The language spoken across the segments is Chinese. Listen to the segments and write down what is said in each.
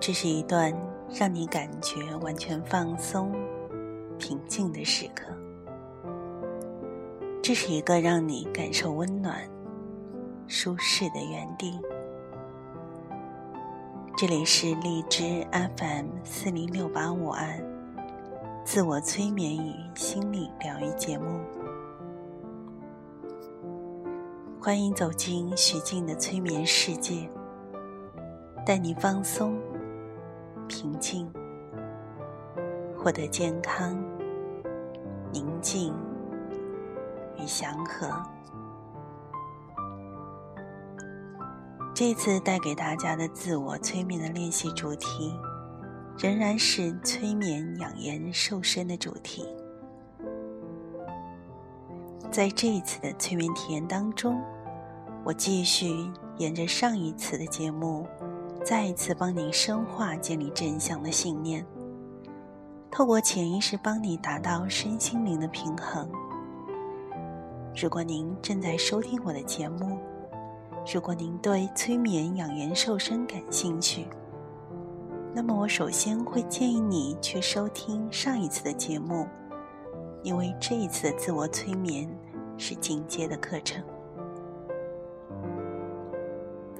这是一段让你感觉完全放松、平静的时刻。这是一个让你感受温暖、舒适的园地。这里是荔枝 FM 四零六八五二自我催眠与心理疗愈节目，欢迎走进徐静的催眠世界，带你放松。平静，获得健康、宁静与祥和。这次带给大家的自我催眠的练习主题，仍然是催眠养颜瘦身的主题。在这一次的催眠体验当中，我继续沿着上一次的节目。再一次帮您深化建立正向的信念，透过潜意识帮你达到身心灵的平衡。如果您正在收听我的节目，如果您对催眠养颜瘦身感兴趣，那么我首先会建议你去收听上一次的节目，因为这一次的自我催眠是进阶的课程。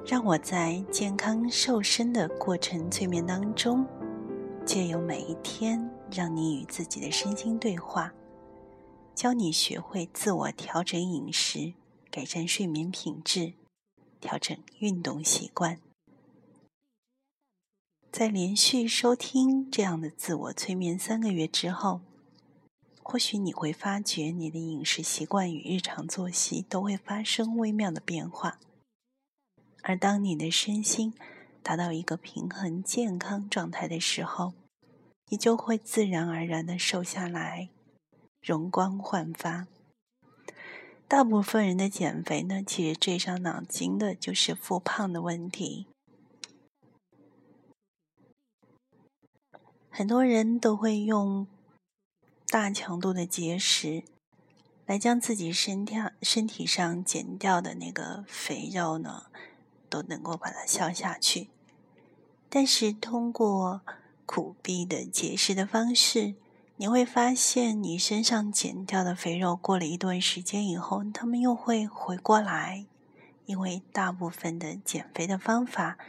让我在健康瘦身的过程催眠当中，借由每一天，让你与自己的身心对话，教你学会自我调整饮食，改善睡眠品质，调整运动习惯。在连续收听这样的自我催眠三个月之后，或许你会发觉你的饮食习惯与日常作息都会发生微妙的变化。而当你的身心达到一个平衡健康状态的时候，你就会自然而然的瘦下来，容光焕发。大部分人的减肥呢，其实最伤脑筋的就是复胖的问题。很多人都会用大强度的节食，来将自己身体身体上减掉的那个肥肉呢。都能够把它消下去，但是通过苦逼的节食的方式，你会发现你身上减掉的肥肉，过了一段时间以后，它们又会回过来，因为大部分的减肥的方法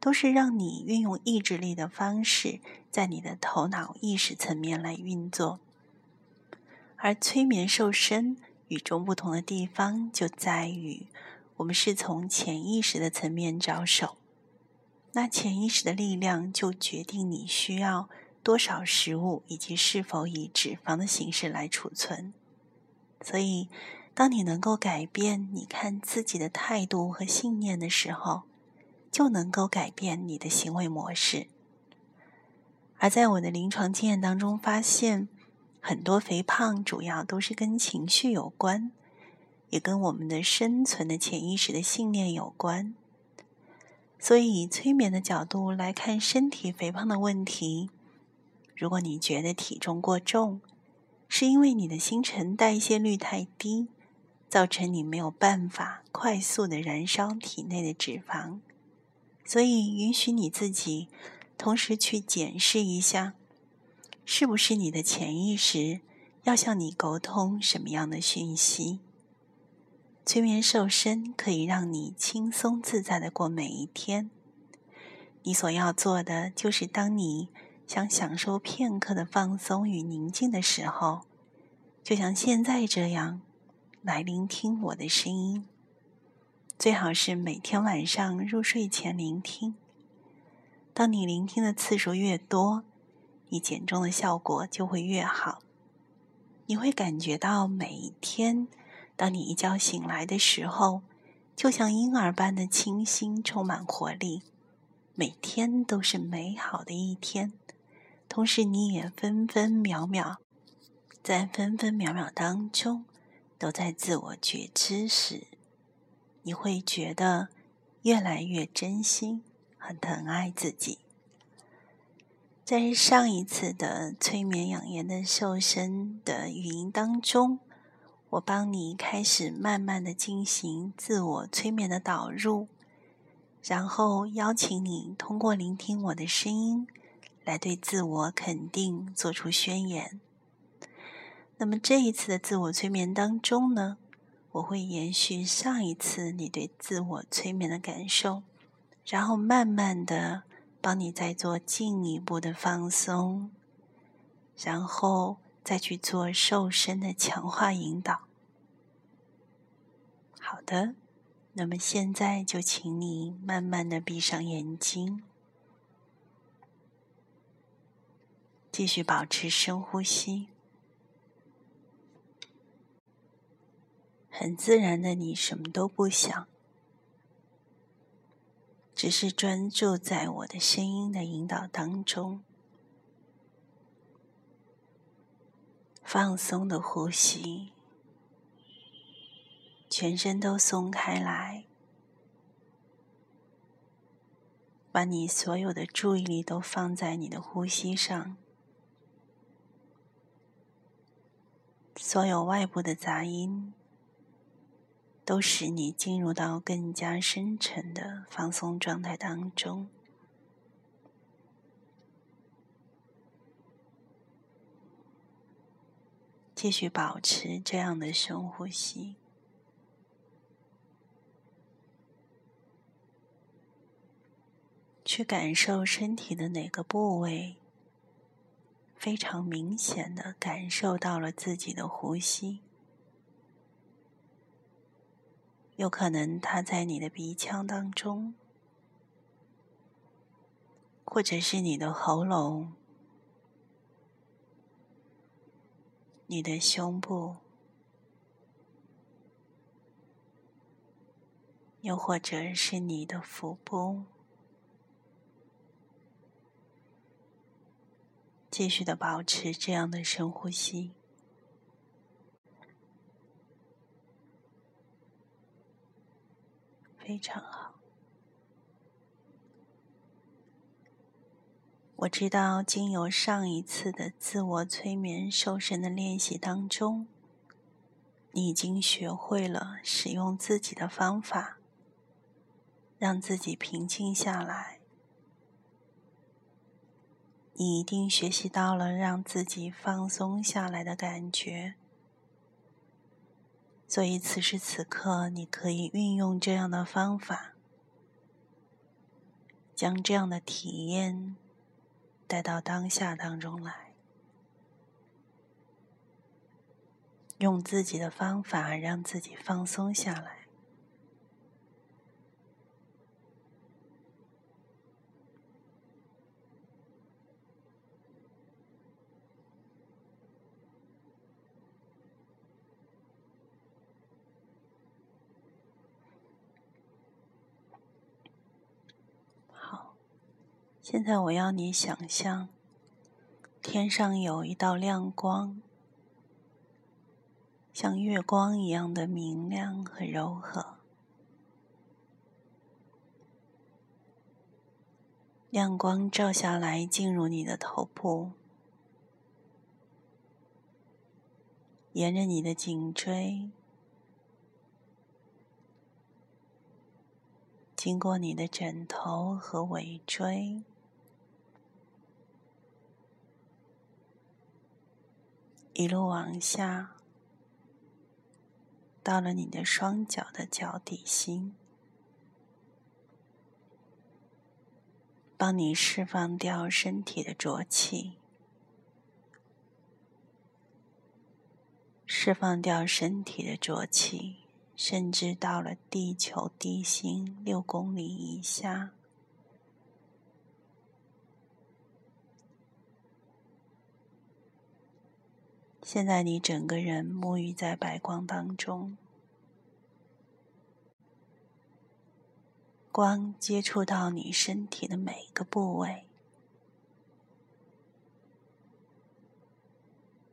都是让你运用意志力的方式，在你的头脑意识层面来运作，而催眠瘦身与众不同的地方就在于。我们是从潜意识的层面着手，那潜意识的力量就决定你需要多少食物，以及是否以脂肪的形式来储存。所以，当你能够改变你看自己的态度和信念的时候，就能够改变你的行为模式。而在我的临床经验当中，发现很多肥胖主要都是跟情绪有关。也跟我们的生存的潜意识的信念有关，所以以催眠的角度来看身体肥胖的问题，如果你觉得体重过重，是因为你的新陈代谢率太低，造成你没有办法快速的燃烧体内的脂肪，所以允许你自己同时去检视一下，是不是你的潜意识要向你沟通什么样的讯息。催眠瘦身可以让你轻松自在的过每一天。你所要做的就是，当你想享受片刻的放松与宁静的时候，就像现在这样，来聆听我的声音。最好是每天晚上入睡前聆听。当你聆听的次数越多，你减重的效果就会越好。你会感觉到每一天。当你一觉醒来的时候，就像婴儿般的清新，充满活力，每天都是美好的一天。同时，你也分分秒秒，在分分秒秒当中，都在自我觉知时，你会觉得越来越真心和疼爱自己。在上一次的催眠养颜的瘦身的语音当中，我帮你开始慢慢的进行自我催眠的导入，然后邀请你通过聆听我的声音，来对自我肯定做出宣言。那么这一次的自我催眠当中呢，我会延续上一次你对自我催眠的感受，然后慢慢的。帮你再做进一步的放松，然后再去做瘦身的强化引导。好的，那么现在就请你慢慢的闭上眼睛，继续保持深呼吸，很自然的，你什么都不想。只是专注在我的声音的引导当中，放松的呼吸，全身都松开来，把你所有的注意力都放在你的呼吸上，所有外部的杂音。都使你进入到更加深沉的放松状态当中。继续保持这样的深呼吸，去感受身体的哪个部位非常明显的感受到了自己的呼吸。有可能它在你的鼻腔当中，或者是你的喉咙、你的胸部，又或者是你的腹部。继续的保持这样的深呼吸。非常好。我知道，经由上一次的自我催眠瘦身的练习当中，你已经学会了使用自己的方法，让自己平静下来。你一定学习到了让自己放松下来的感觉。所以，此时此刻，你可以运用这样的方法，将这样的体验带到当下当中来，用自己的方法让自己放松下来。现在我要你想象，天上有一道亮光，像月光一样的明亮和柔和。亮光照下来，进入你的头部，沿着你的颈椎，经过你的枕头和尾椎。一路往下，到了你的双脚的脚底心，帮你释放掉身体的浊气，释放掉身体的浊气，甚至到了地球地心六公里以下。现在你整个人沐浴在白光当中，光接触到你身体的每一个部位，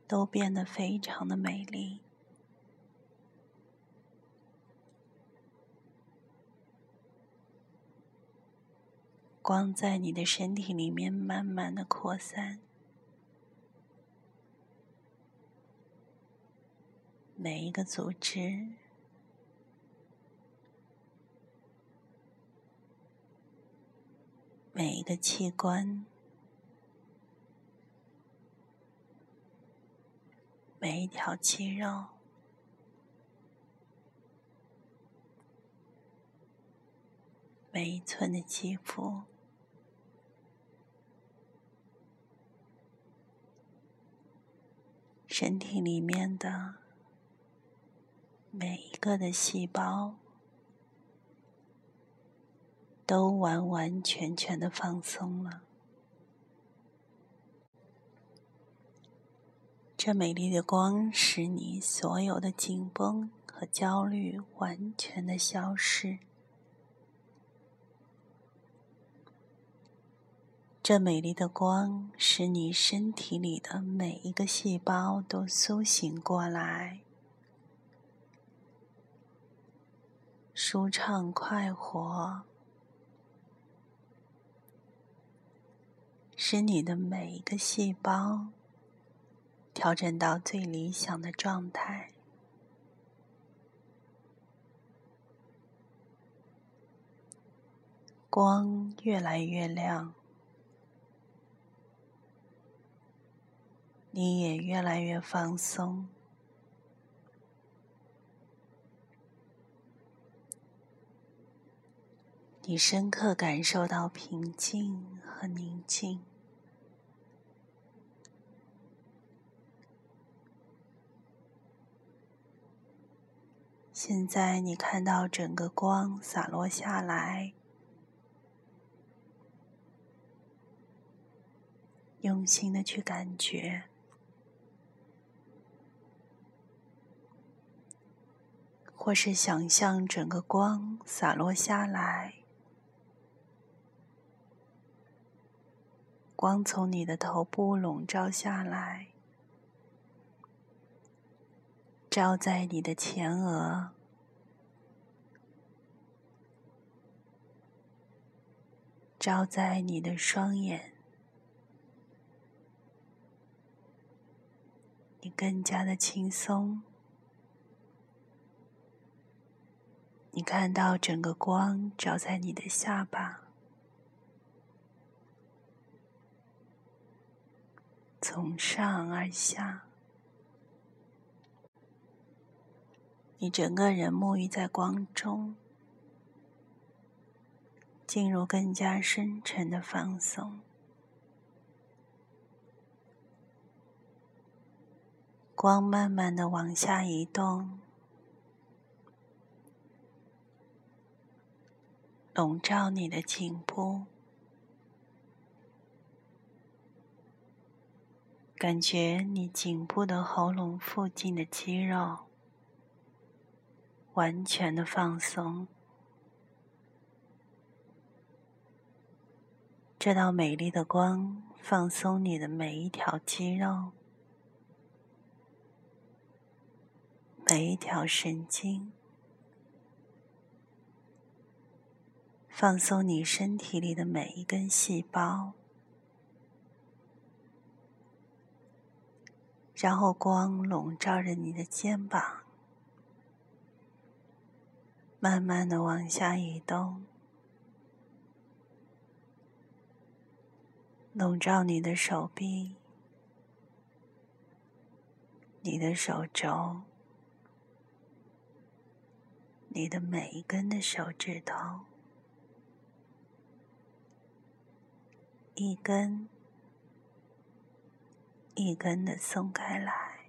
都变得非常的美丽。光在你的身体里面慢慢的扩散，每一个组织，每一个器官，每一条肌肉，每一寸的肌肤。身体里面的每一个的细胞都完完全全的放松了，这美丽的光使你所有的紧绷和焦虑完全的消失。这美丽的光使你身体里的每一个细胞都苏醒过来，舒畅快活，使你的每一个细胞调整到最理想的状态，光越来越亮。你也越来越放松，你深刻感受到平静和宁静。现在你看到整个光洒落下来，用心的去感觉。或是想象整个光洒落下来，光从你的头部笼罩下来，照在你的前额，照在你的双眼，你更加的轻松。你看到整个光照在你的下巴，从上而下，你整个人沐浴在光中，进入更加深沉的放松。光慢慢的往下移动。笼罩你的颈部，感觉你颈部的喉咙附近的肌肉完全的放松。这道美丽的光放松你的每一条肌肉，每一条神经。放松你身体里的每一根细胞，然后光笼罩着你的肩膀，慢慢的往下移动，笼罩你的手臂、你的手肘、你的每一根的手指头。一根一根的松开来，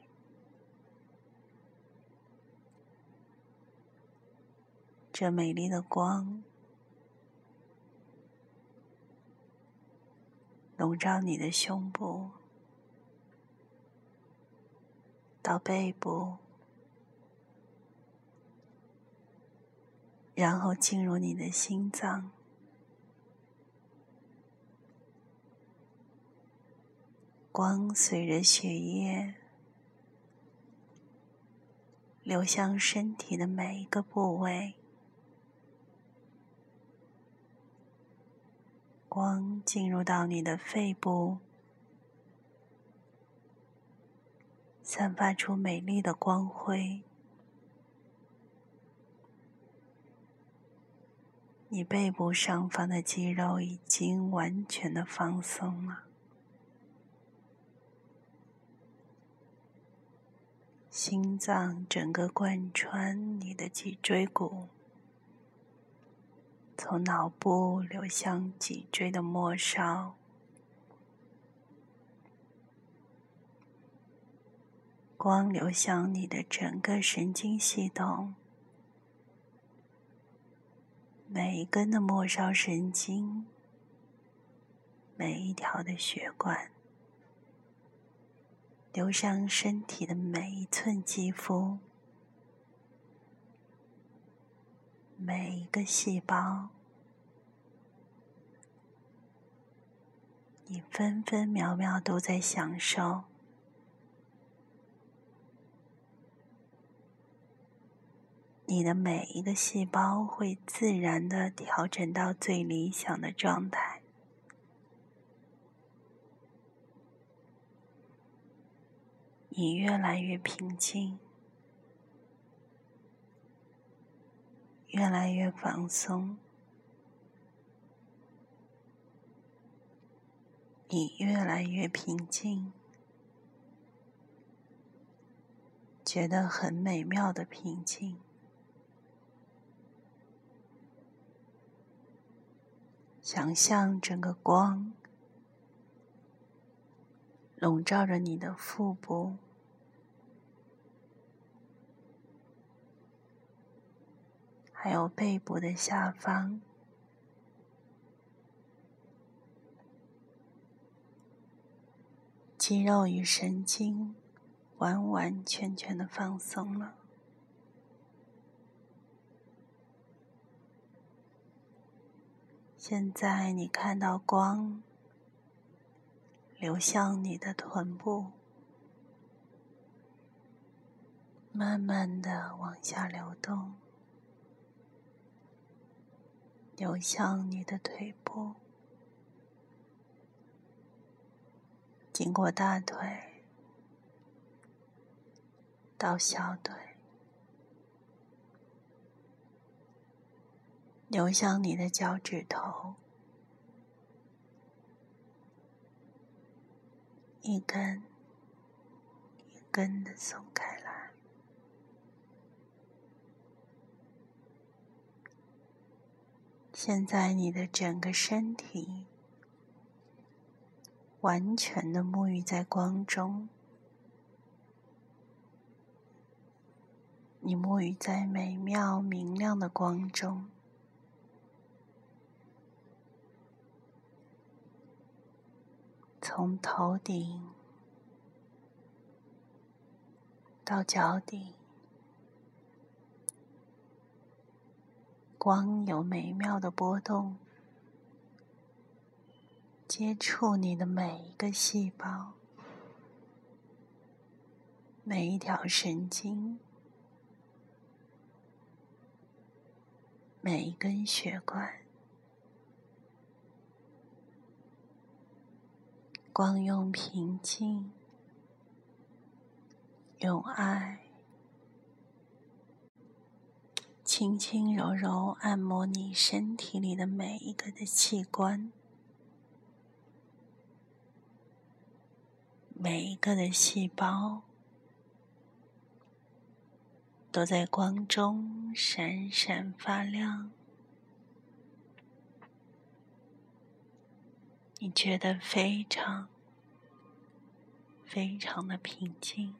这美丽的光笼罩你的胸部，到背部，然后进入你的心脏。光随着血液流向身体的每一个部位，光进入到你的肺部，散发出美丽的光辉。你背部上方的肌肉已经完全的放松了，心脏整个贯穿你的脊椎骨，从脑部流向脊椎的末梢，光流向你的整个神经系统。每一根的末梢神经，每一条的血管，流向身体的每一寸肌肤，每一个细胞，你分分秒秒都在享受。你的每一个细胞会自然的调整到最理想的状态，你越来越平静，越来越放松，你越来越平静，觉得很美妙的平静。想象整个光笼罩着你的腹部，还有背部的下方，肌肉与神经完完全全的放松了。现在你看到光流向你的臀部，慢慢的往下流动，流向你的腿部，经过大腿到小腿。流向你的脚趾头，一根一根的松开来。现在你的整个身体完全的沐浴在光中，你沐浴在美妙明亮的光中。从头顶到脚底，光有美妙的波动，接触你的每一个细胞、每一条神经、每一根血管。光用平静、用爱，轻轻柔柔按摩你身体里的每一个的器官，每一个的细胞都在光中闪闪发亮。你觉得非常、非常的平静。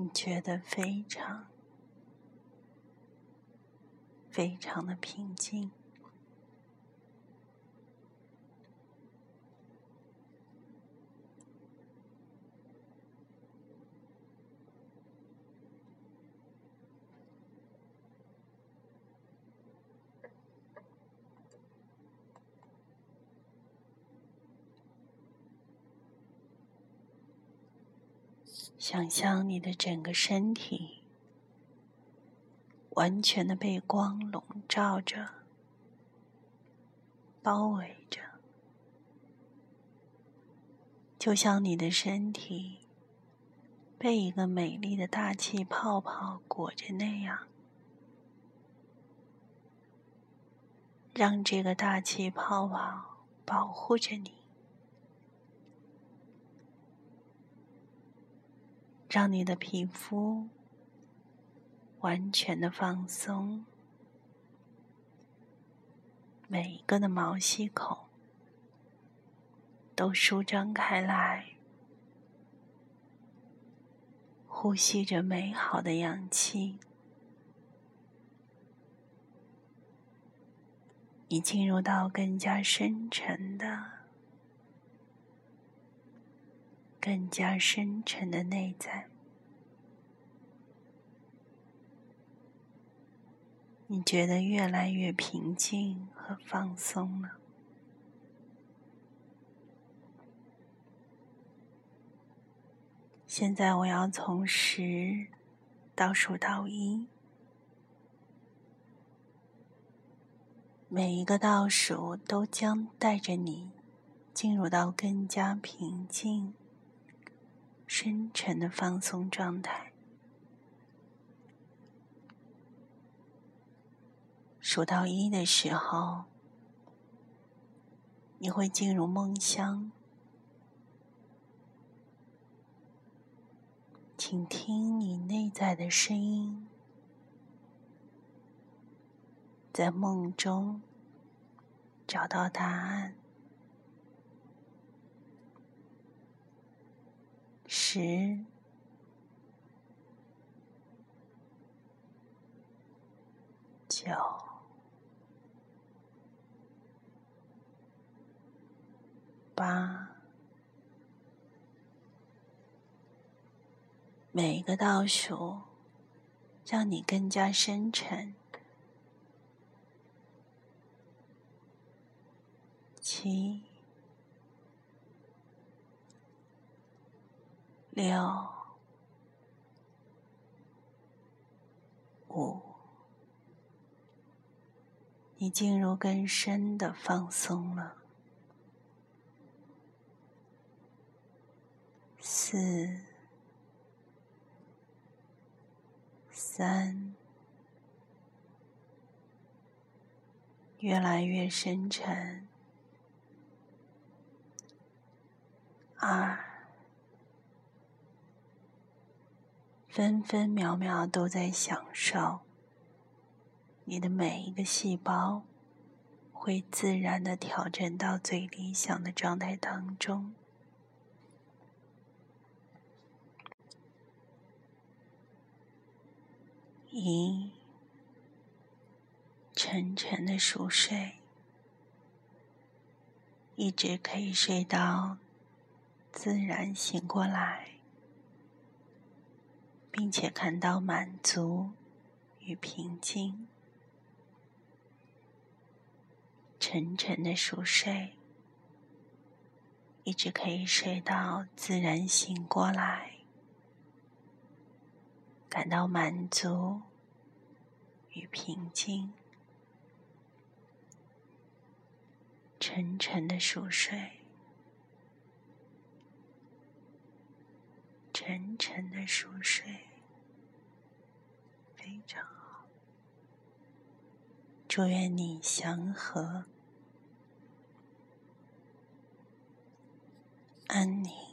你觉得非常、非常的平静。想象你的整个身体完全的被光笼罩着、包围着，就像你的身体被一个美丽的大气泡泡裹着那样。让这个大气泡泡保护着你。让你的皮肤完全的放松，每一个的毛细孔都舒张开来，呼吸着美好的氧气。你进入到更加深沉的。更加深沉的内在，你觉得越来越平静和放松了。现在我要从十倒数到一，每一个倒数都将带着你进入到更加平静。深沉的放松状态，数到一的时候，你会进入梦乡。请听你内在的声音，在梦中找到答案。十、九、八，每一个倒数让你更加深沉。七。六、五，你进入更深的放松了。四、三，越来越深沉。二。分分秒秒都在享受，你的每一个细胞会自然的调整到最理想的状态当中。一，沉沉的熟睡，一直可以睡到自然醒过来。并且感到满足与平静，沉沉的熟睡，一直可以睡到自然醒过来，感到满足与平静，沉沉的熟睡。沉沉的熟睡，非常好。祝愿你祥和、安宁。